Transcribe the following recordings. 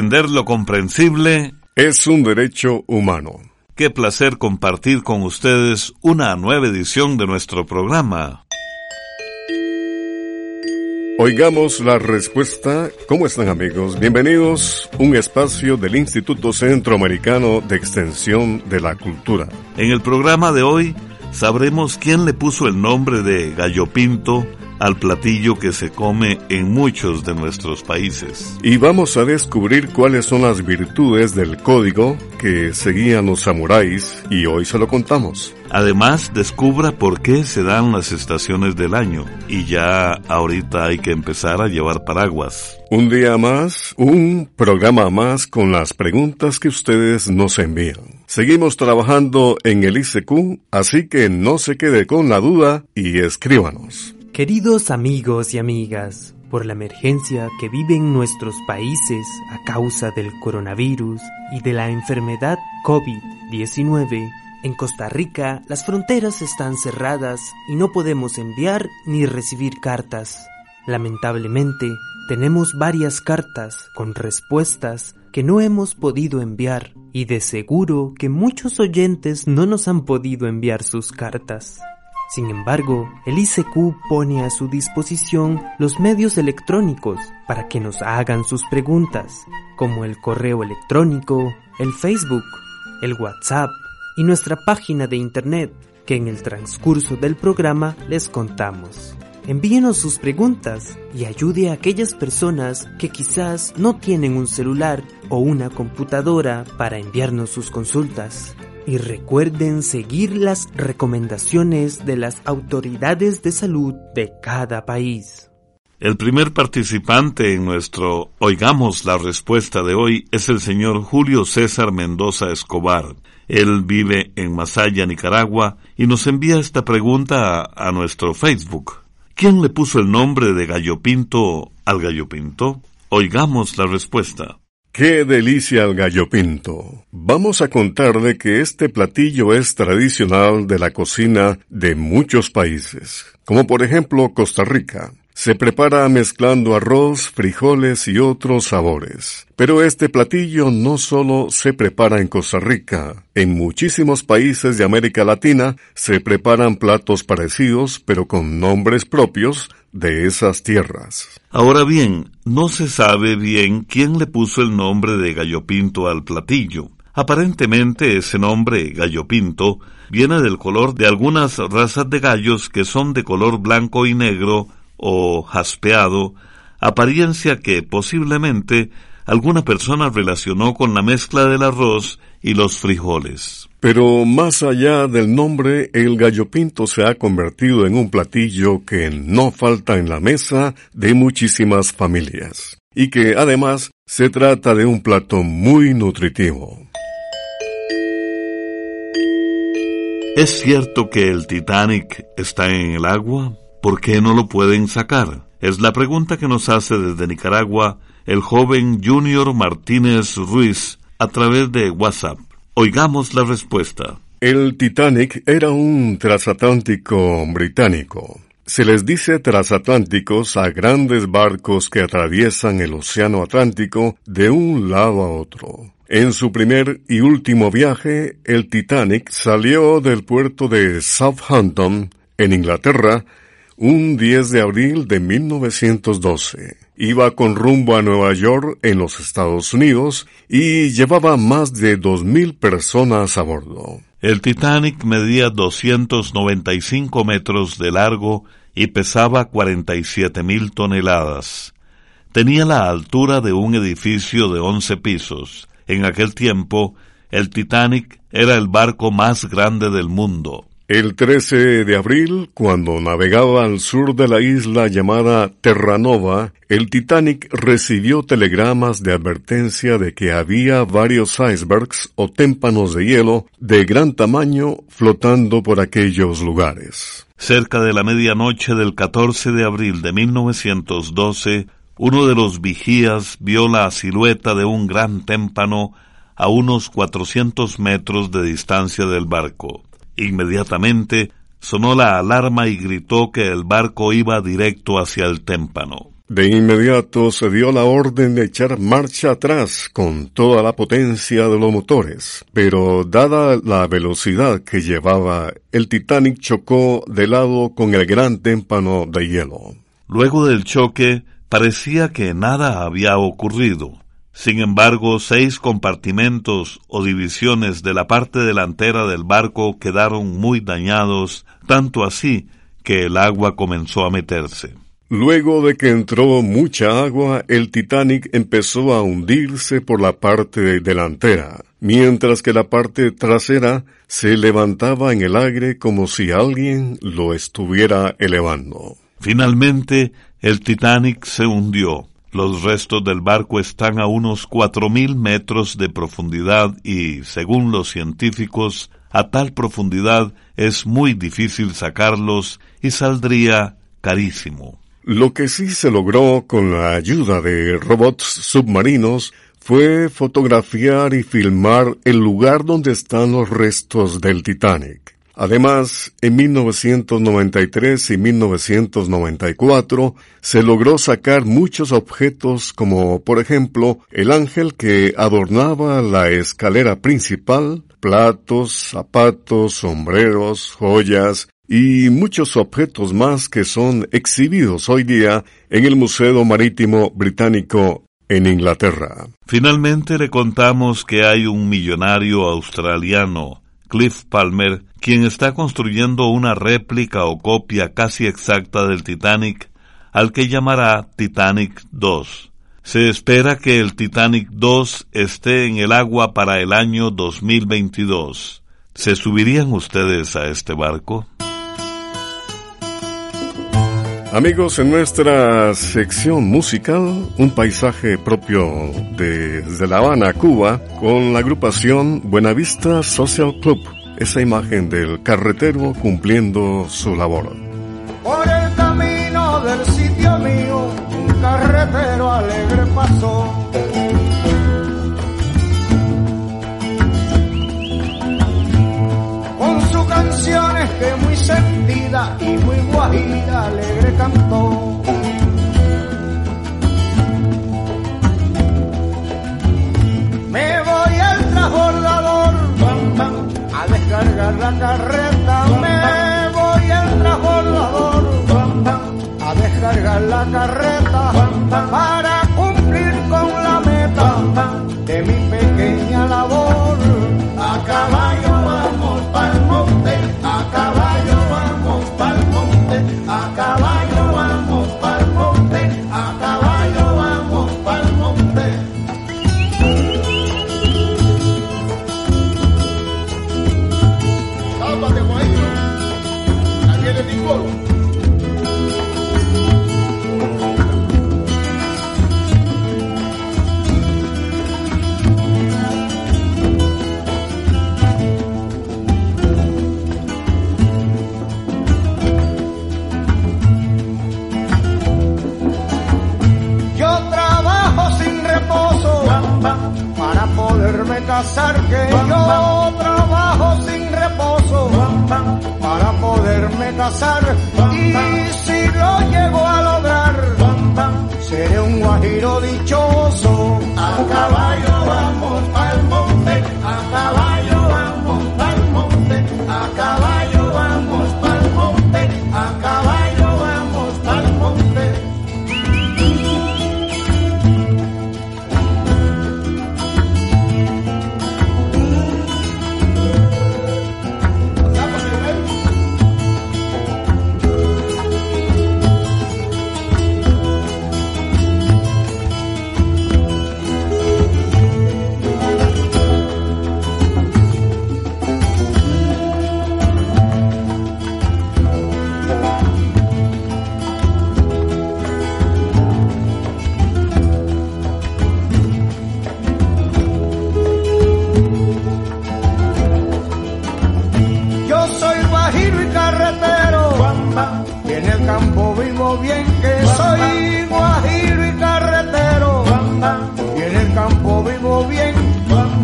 Comprender lo comprensible es un derecho humano. Qué placer compartir con ustedes una nueva edición de nuestro programa. Oigamos la respuesta. ¿Cómo están amigos? Bienvenidos a un espacio del Instituto Centroamericano de Extensión de la Cultura. En el programa de hoy sabremos quién le puso el nombre de gallo pinto al platillo que se come en muchos de nuestros países. Y vamos a descubrir cuáles son las virtudes del código que seguían los samuráis y hoy se lo contamos. Además, descubra por qué se dan las estaciones del año y ya ahorita hay que empezar a llevar paraguas. Un día más, un programa más con las preguntas que ustedes nos envían. Seguimos trabajando en el ICQ, así que no se quede con la duda y escríbanos. Queridos amigos y amigas, por la emergencia que viven nuestros países a causa del coronavirus y de la enfermedad COVID-19, en Costa Rica las fronteras están cerradas y no podemos enviar ni recibir cartas. Lamentablemente, tenemos varias cartas con respuestas que no hemos podido enviar y de seguro que muchos oyentes no nos han podido enviar sus cartas. Sin embargo, el ICQ pone a su disposición los medios electrónicos para que nos hagan sus preguntas, como el correo electrónico, el Facebook, el WhatsApp y nuestra página de Internet, que en el transcurso del programa les contamos. Envíenos sus preguntas y ayude a aquellas personas que quizás no tienen un celular o una computadora para enviarnos sus consultas y recuerden seguir las recomendaciones de las autoridades de salud de cada país. El primer participante en nuestro Oigamos la respuesta de hoy es el señor Julio César Mendoza Escobar. Él vive en Masaya, Nicaragua, y nos envía esta pregunta a, nuestro Facebook. ¿Quién le puso el nombre de gallo pinto al gallo pinto? Oigamos la respuesta. ¡Qué delicia el gallo pinto! Vamos a contarle que este platillo es tradicional de la cocina de muchos países, como por ejemplo Costa Rica. Se prepara mezclando arroz, frijoles y otros sabores. Pero este platillo no solo se prepara en Costa Rica. En muchísimos países de América Latina se preparan platos parecidos, pero con nombres propios de esas tierras. Ahora bien, no se sabe bien quién le puso el nombre de gallo pinto al platillo. Aparentemente ese nombre, gallo pinto, viene del color de algunas razas de gallos que son de color blanco y negro o jaspeado, apariencia que posiblemente alguna persona relacionó con la mezcla del arroz y los frijoles. Pero más allá del nombre, el gallo pinto se ha convertido en un platillo que no falta en la mesa de muchísimas familias, y que además se trata de un plato muy nutritivo. ¿Es cierto que el Titanic está en el agua? ¿Por qué no lo pueden sacar? Es la pregunta que nos hace desde Nicaragua el joven Junior Martínez Ruiz a través de WhatsApp. Oigamos la respuesta. El Titanic era un transatlántico británico. Se les dice transatlánticos a grandes barcos que atraviesan el Océano Atlántico de un lado a otro. En su primer y último viaje, el Titanic salió del puerto de Southampton, en Inglaterra, un 10 de abril de 1912. Iba con rumbo a Nueva York en los Estados Unidos y llevaba más de 2.000 personas a bordo. El Titanic medía 295 metros de largo y pesaba 47.000 toneladas. Tenía la altura de un edificio de 11 pisos. En aquel tiempo, el Titanic era el barco más grande del mundo. El 13 de abril, cuando navegaba al sur de la isla llamada Terranova, el Titanic recibió telegramas de advertencia de que había varios icebergs o témpanos de hielo de gran tamaño flotando por aquellos lugares. Cerca de la medianoche del 14 de abril de 1912, uno de los vigías vio la silueta de un gran témpano a unos 400 metros de distancia del barco. Inmediatamente sonó la alarma y gritó que el barco iba directo hacia el témpano. De inmediato se dio la orden de echar marcha atrás con toda la potencia de los motores, pero dada la velocidad que llevaba, el Titanic chocó de lado con el gran témpano de hielo. Luego del choque, parecía que nada había ocurrido. Sin embargo, seis compartimentos o divisiones de la parte delantera del barco quedaron muy dañados, tanto así que el agua comenzó a meterse. Luego de que entró mucha agua, el Titanic empezó a hundirse por la parte delantera, mientras que la parte trasera se levantaba en el aire como si alguien lo estuviera elevando. Finalmente, el Titanic se hundió. Los restos del barco están a unos cuatro mil metros de profundidad y, según los científicos, a tal profundidad es muy difícil sacarlos y saldría carísimo. Lo que sí se logró con la ayuda de robots submarinos fue fotografiar y filmar el lugar donde están los restos del Titanic. Además, en 1993 y 1994 se logró sacar muchos objetos como, por ejemplo, el ángel que adornaba la escalera principal, platos, zapatos, sombreros, joyas, y muchos objetos más que son exhibidos hoy día en el Museo Marítimo Británico en Inglaterra. Finalmente le contamos que hay un millonario australiano, Cliff Palmer, quien está construyendo una réplica o copia casi exacta del Titanic, al que llamará Titanic 2. Se espera que el Titanic 2 esté en el agua para el año 2022. ¿Se subirían ustedes a este barco? Amigos, en nuestra sección musical, un paisaje propio de, desde La Habana, Cuba, con la agrupación Buenavista Social Club, esa imagen del carretero cumpliendo su labor. Por el camino del sitio mío, un carretero alegre pasó. Con sus canciones que muy sentida y muy guajira alegre cantó. Me voy al transbordador a descargar la carreta. Me voy al transbordador a descargar la carreta para a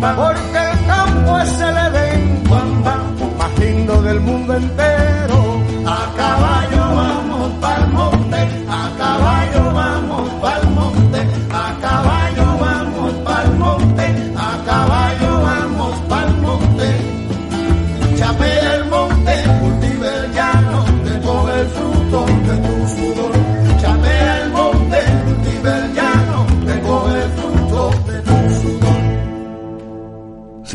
Bamba. Porque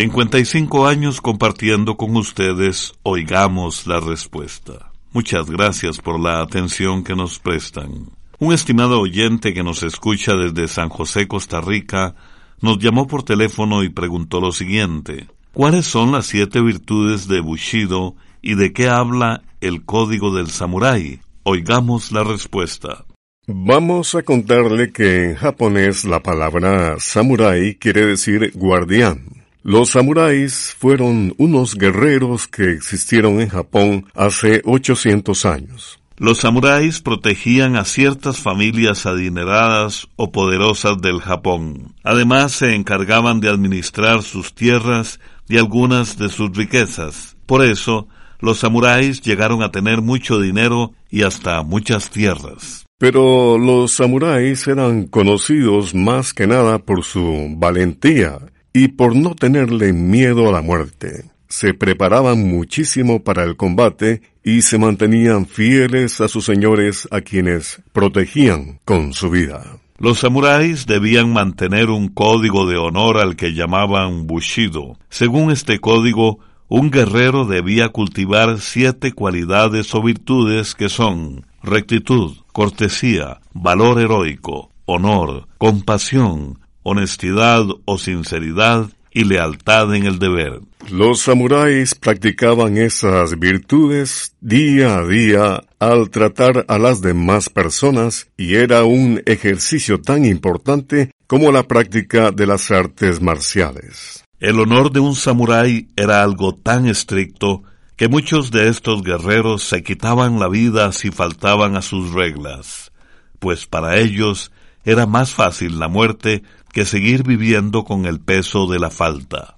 55 años compartiendo con ustedes, oigamos la respuesta. Muchas gracias por la atención que nos prestan. Un estimado oyente que nos escucha desde San José, Costa Rica, nos llamó por teléfono y preguntó lo siguiente. ¿Cuáles son las siete virtudes de Bushido y de qué habla el código del samurái? Oigamos la respuesta. Vamos a contarle que en japonés la palabra samurái quiere decir guardián. Los samuráis fueron unos guerreros que existieron en Japón hace 800 años. Los samuráis protegían a ciertas familias adineradas o poderosas del Japón. Además se encargaban de administrar sus tierras y algunas de sus riquezas. Por eso, los samuráis llegaron a tener mucho dinero y hasta muchas tierras. Pero los samuráis eran conocidos más que nada por su valentía y por no tenerle miedo a la muerte. Se preparaban muchísimo para el combate y se mantenían fieles a sus señores a quienes protegían con su vida. Los samuráis debían mantener un código de honor al que llamaban Bushido. Según este código, un guerrero debía cultivar siete cualidades o virtudes que son rectitud, cortesía, valor heroico, honor, compasión, honestidad o sinceridad y lealtad en el deber. Los samuráis practicaban esas virtudes día a día al tratar a las demás personas y era un ejercicio tan importante como la práctica de las artes marciales. El honor de un samurái era algo tan estricto que muchos de estos guerreros se quitaban la vida si faltaban a sus reglas, pues para ellos era más fácil la muerte que seguir viviendo con el peso de la falta.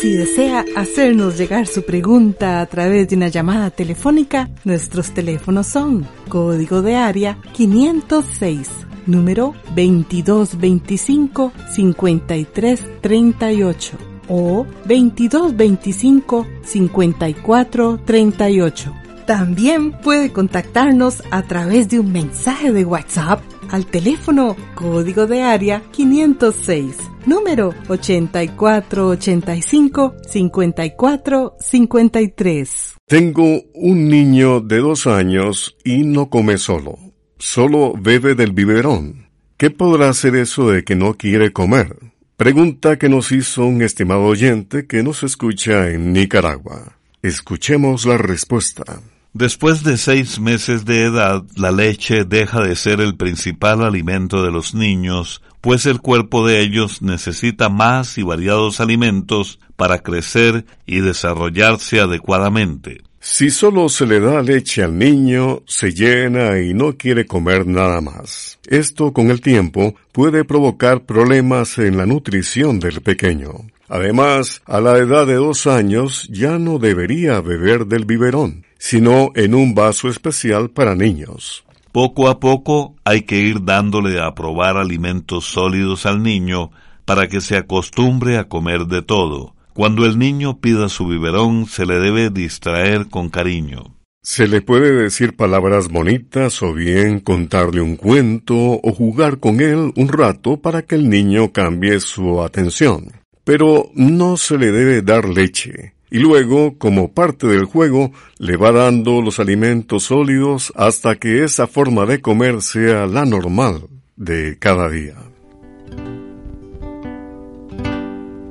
Si desea hacernos llegar su pregunta a través de una llamada telefónica, nuestros teléfonos son código de área 506, número 2225-5338 o 2225-5438. También puede contactarnos a través de un mensaje de WhatsApp al teléfono código de área 506, número 8485-5453. Tengo un niño de dos años y no come solo, solo bebe del biberón. ¿Qué podrá hacer eso de que no quiere comer? Pregunta que nos hizo un estimado oyente que nos escucha en Nicaragua. Escuchemos la respuesta. Después de seis meses de edad, la leche deja de ser el principal alimento de los niños, pues el cuerpo de ellos necesita más y variados alimentos para crecer y desarrollarse adecuadamente. Si solo se le da leche al niño, se llena y no quiere comer nada más. Esto con el tiempo puede provocar problemas en la nutrición del pequeño. Además, a la edad de dos años ya no debería beber del biberón sino en un vaso especial para niños. Poco a poco hay que ir dándole a probar alimentos sólidos al niño para que se acostumbre a comer de todo. Cuando el niño pida su biberón se le debe distraer con cariño. Se le puede decir palabras bonitas o bien contarle un cuento o jugar con él un rato para que el niño cambie su atención. Pero no se le debe dar leche y luego, como parte del juego, le va dando los alimentos sólidos hasta que esa forma de comer sea la normal de cada día.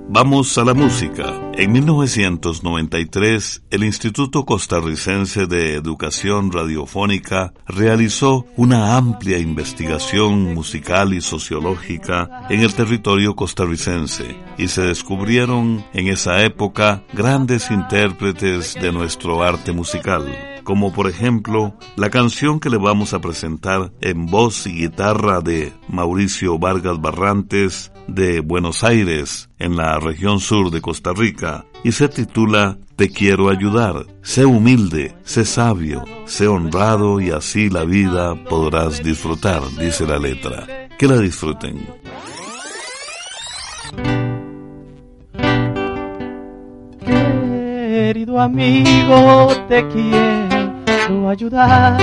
Vamos a la música. En 1993, el Instituto Costarricense de Educación Radiofónica realizó una amplia investigación musical y sociológica en el territorio costarricense y se descubrieron en esa época grandes intérpretes de nuestro arte musical como por ejemplo la canción que le vamos a presentar en voz y guitarra de Mauricio Vargas Barrantes de Buenos Aires, en la región sur de Costa Rica, y se titula Te quiero ayudar. Sé humilde, sé sabio, sé honrado y así la vida podrás disfrutar, dice la letra. Que la disfruten. Querido amigo, te quiero ayudar,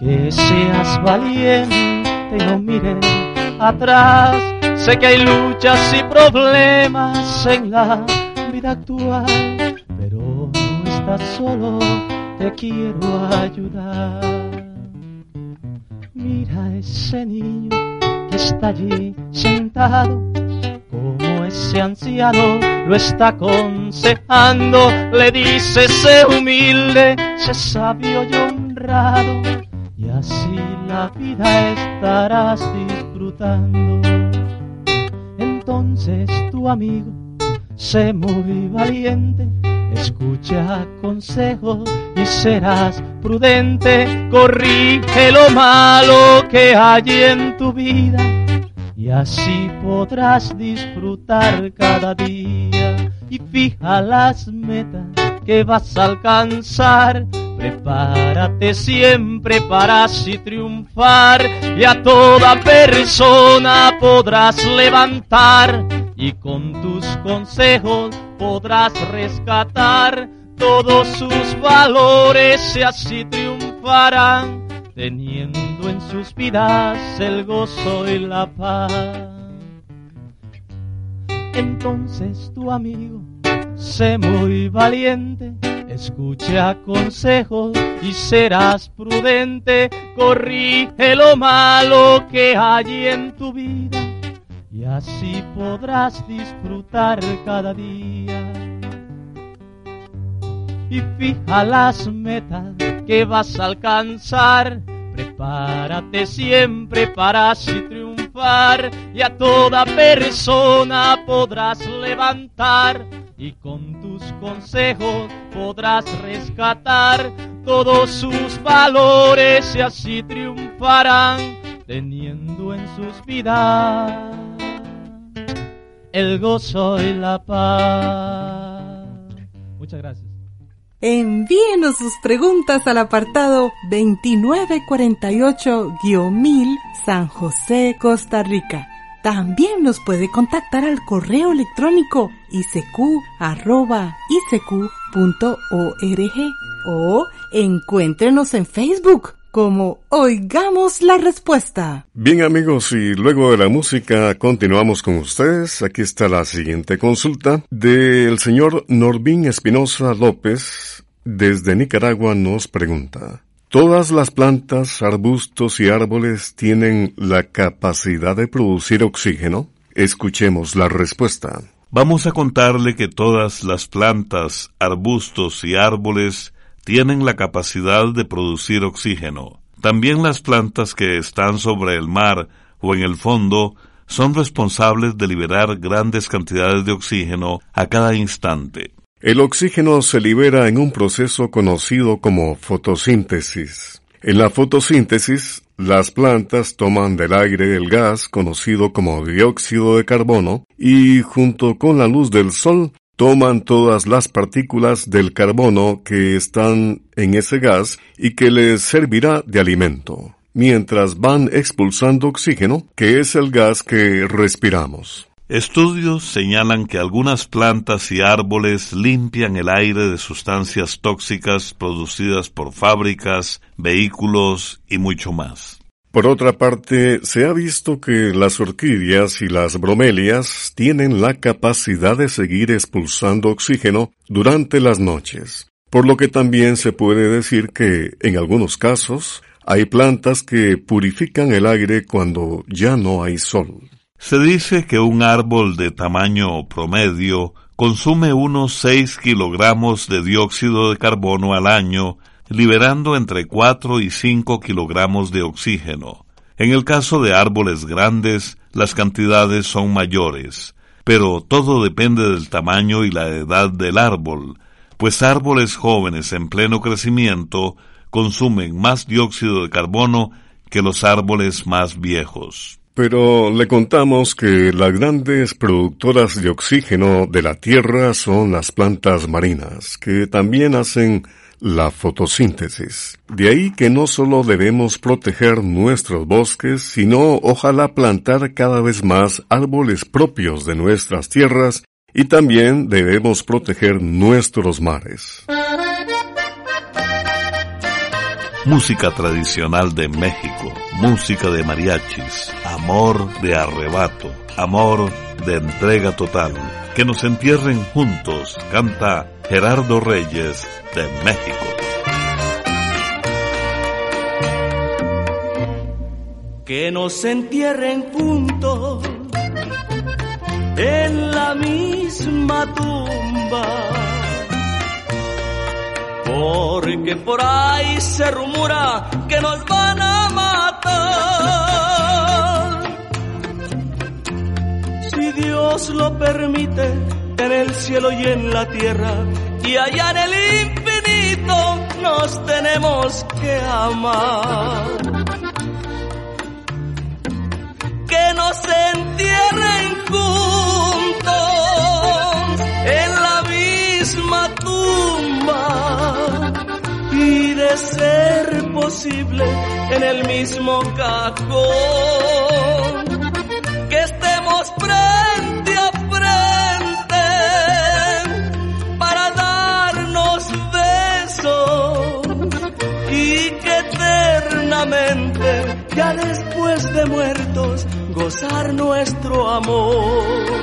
que seas valiente y no mires atrás, Sé que hay luchas y problemas en la vida actual, pero no estás solo, te quiero ayudar. Mira ese niño que está allí sentado, como ese anciano lo está aconsejando, le dice sé humilde, sé sabio y honrado, y así la vida estarás disfrutando entonces tu amigo, sé muy valiente, escucha consejos y serás prudente, corrige lo malo que hay en tu vida y así podrás disfrutar cada día. Y fija las metas que vas a alcanzar. Prepárate siempre para así triunfar y a toda persona podrás levantar y con tus consejos podrás rescatar todos sus valores y así triunfarán. Teniendo en sus vidas el gozo y la paz. Entonces tu amigo, sé muy valiente Escucha consejos y serás prudente, corrige lo malo que hay en tu vida y así podrás disfrutar cada día. Y fija las metas que vas a alcanzar, prepárate siempre para así triunfar. Y a toda persona podrás levantar. Y con tus consejos podrás rescatar todos sus valores. Y así triunfarán teniendo en sus vidas el gozo y la paz. Muchas gracias. Envíenos sus preguntas al apartado 2948-1000 San José, Costa Rica también nos puede contactar al correo electrónico isq.org o encuéntrenos en Facebook como Oigamos la Respuesta. Bien amigos, y luego de la música continuamos con ustedes. Aquí está la siguiente consulta del señor Norbín Espinosa López. Desde Nicaragua nos pregunta. Todas las plantas, arbustos y árboles tienen la capacidad de producir oxígeno. Escuchemos la respuesta. Vamos a contarle que todas las plantas, arbustos y árboles tienen la capacidad de producir oxígeno. También las plantas que están sobre el mar o en el fondo son responsables de liberar grandes cantidades de oxígeno a cada instante. El oxígeno se libera en un proceso conocido como fotosíntesis. En la fotosíntesis, las plantas toman del aire el gas conocido como dióxido de carbono y junto con la luz del sol toman todas las partículas del carbono que están en ese gas y que les servirá de alimento, mientras van expulsando oxígeno, que es el gas que respiramos. Estudios señalan que algunas plantas y árboles limpian el aire de sustancias tóxicas producidas por fábricas, vehículos y mucho más. Por otra parte, se ha visto que las orquídeas y las bromelias tienen la capacidad de seguir expulsando oxígeno durante las noches, por lo que también se puede decir que, en algunos casos, hay plantas que purifican el aire cuando ya no hay sol. Se dice que un árbol de tamaño promedio consume unos 6 kilogramos de dióxido de carbono al año, liberando entre 4 y 5 kilogramos de oxígeno. En el caso de árboles grandes, las cantidades son mayores, pero todo depende del tamaño y la edad del árbol, pues árboles jóvenes en pleno crecimiento consumen más dióxido de carbono que los árboles más viejos. Pero le contamos que las grandes productoras de oxígeno de la Tierra son las plantas marinas, que también hacen la fotosíntesis. De ahí que no solo debemos proteger nuestros bosques, sino ojalá plantar cada vez más árboles propios de nuestras tierras y también debemos proteger nuestros mares. Música tradicional de México música de mariachis, amor de arrebato, amor de entrega total. Que nos entierren juntos, canta Gerardo Reyes de México. Que nos entierren juntos en la misma tumba. Porque por ahí se rumora que nos van a matar. Si Dios lo permite, en el cielo y en la tierra, y allá en el infinito nos tenemos que amar. Que nos entierren en la misma tumba y de ser posible en el mismo cajón ya después de muertos gozar nuestro amor.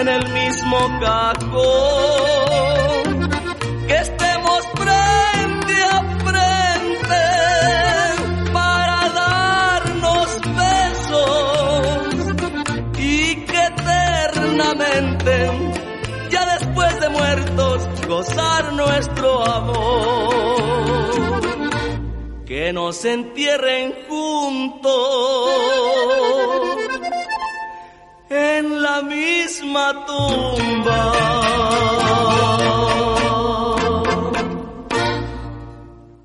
En el mismo cajón. Que estemos frente a frente para darnos besos y que eternamente, ya después de muertos, gozar nuestro amor. Que nos entierren juntos misma tumba.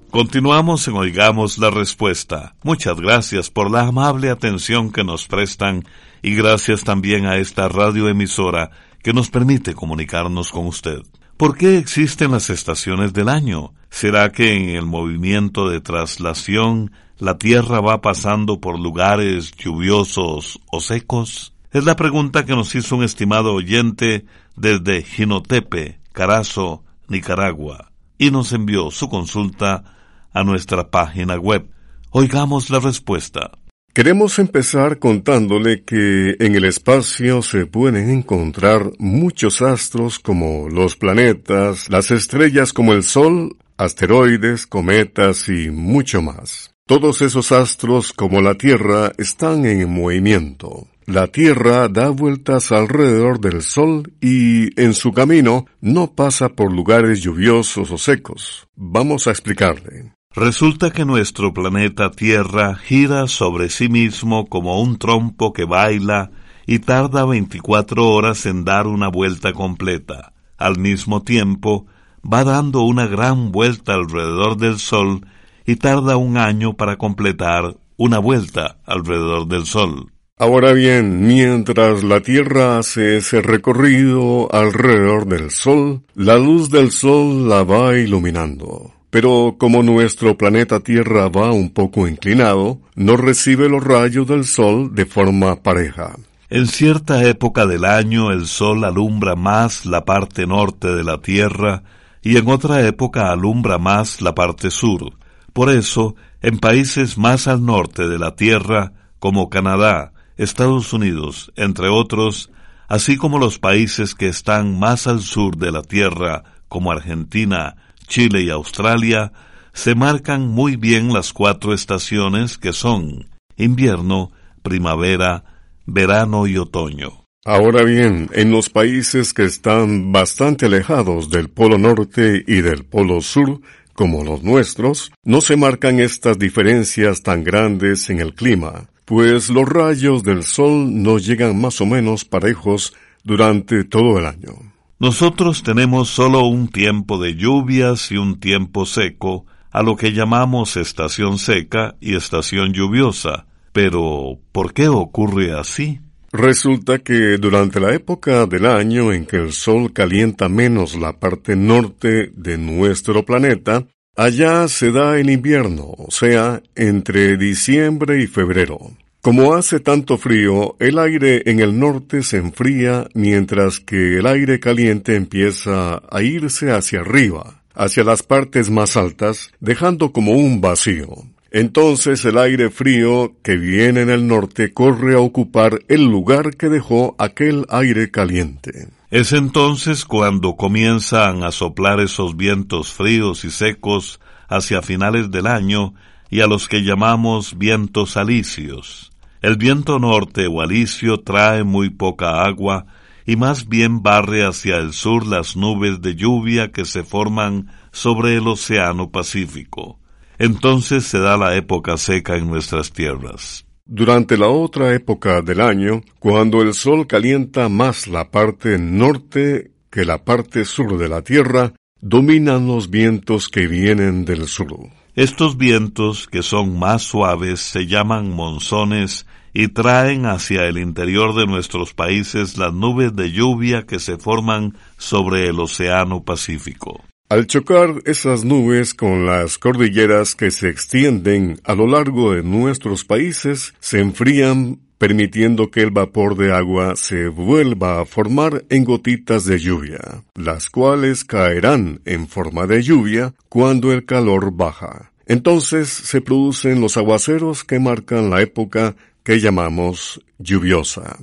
Continuamos en Oigamos la Respuesta. Muchas gracias por la amable atención que nos prestan y gracias también a esta radioemisora que nos permite comunicarnos con usted. ¿Por qué existen las estaciones del año? ¿Será que en el movimiento de traslación la Tierra va pasando por lugares lluviosos o secos? Es la pregunta que nos hizo un estimado oyente desde Jinotepe, Carazo, Nicaragua, y nos envió su consulta a nuestra página web. Oigamos la respuesta. Queremos empezar contándole que en el espacio se pueden encontrar muchos astros como los planetas, las estrellas como el Sol, asteroides, cometas y mucho más. Todos esos astros como la Tierra están en movimiento. La Tierra da vueltas alrededor del Sol y en su camino no pasa por lugares lluviosos o secos. Vamos a explicarle. Resulta que nuestro planeta Tierra gira sobre sí mismo como un trompo que baila y tarda 24 horas en dar una vuelta completa. Al mismo tiempo, va dando una gran vuelta alrededor del Sol y tarda un año para completar una vuelta alrededor del Sol. Ahora bien, mientras la Tierra hace ese recorrido alrededor del Sol, la luz del Sol la va iluminando. Pero como nuestro planeta Tierra va un poco inclinado, no recibe los rayos del Sol de forma pareja. En cierta época del año el Sol alumbra más la parte norte de la Tierra y en otra época alumbra más la parte sur. Por eso, en países más al norte de la Tierra, como Canadá, Estados Unidos, entre otros, así como los países que están más al sur de la Tierra, como Argentina, Chile y Australia, se marcan muy bien las cuatro estaciones que son invierno, primavera, verano y otoño. Ahora bien, en los países que están bastante alejados del Polo Norte y del Polo Sur, como los nuestros, no se marcan estas diferencias tan grandes en el clima pues los rayos del sol nos llegan más o menos parejos durante todo el año. Nosotros tenemos solo un tiempo de lluvias y un tiempo seco, a lo que llamamos estación seca y estación lluviosa. Pero, ¿por qué ocurre así? Resulta que durante la época del año en que el Sol calienta menos la parte norte de nuestro planeta, allá se da el invierno, o sea, entre diciembre y febrero. Como hace tanto frío, el aire en el norte se enfría mientras que el aire caliente empieza a irse hacia arriba, hacia las partes más altas, dejando como un vacío. Entonces el aire frío que viene en el norte corre a ocupar el lugar que dejó aquel aire caliente. Es entonces cuando comienzan a soplar esos vientos fríos y secos hacia finales del año y a los que llamamos vientos alisios. El viento norte o alisio trae muy poca agua y más bien barre hacia el sur las nubes de lluvia que se forman sobre el Océano Pacífico. Entonces se da la época seca en nuestras tierras. Durante la otra época del año, cuando el sol calienta más la parte norte que la parte sur de la tierra, dominan los vientos que vienen del sur. Estos vientos, que son más suaves, se llaman monzones y traen hacia el interior de nuestros países las nubes de lluvia que se forman sobre el Océano Pacífico. Al chocar esas nubes con las cordilleras que se extienden a lo largo de nuestros países, se enfrían permitiendo que el vapor de agua se vuelva a formar en gotitas de lluvia, las cuales caerán en forma de lluvia cuando el calor baja. Entonces se producen los aguaceros que marcan la época que llamamos lluviosa.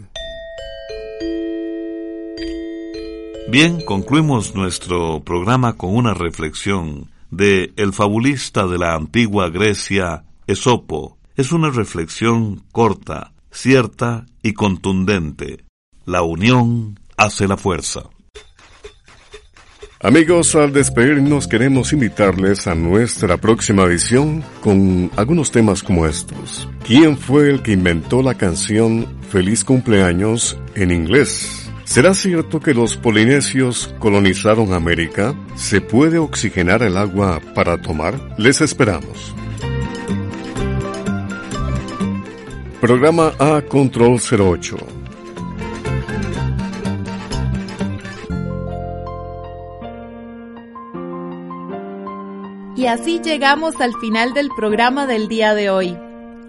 Bien, concluimos nuestro programa con una reflexión de el fabulista de la antigua Grecia, Esopo. Es una reflexión corta, cierta y contundente. La unión hace la fuerza. Amigos, al despedirnos queremos invitarles a nuestra próxima edición con algunos temas como estos. ¿Quién fue el que inventó la canción Feliz cumpleaños en inglés? ¿Será cierto que los polinesios colonizaron América? ¿Se puede oxigenar el agua para tomar? Les esperamos. Programa A Control 08 Y así llegamos al final del programa del día de hoy.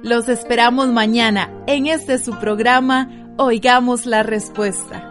Los esperamos mañana en este su programa Oigamos la Respuesta.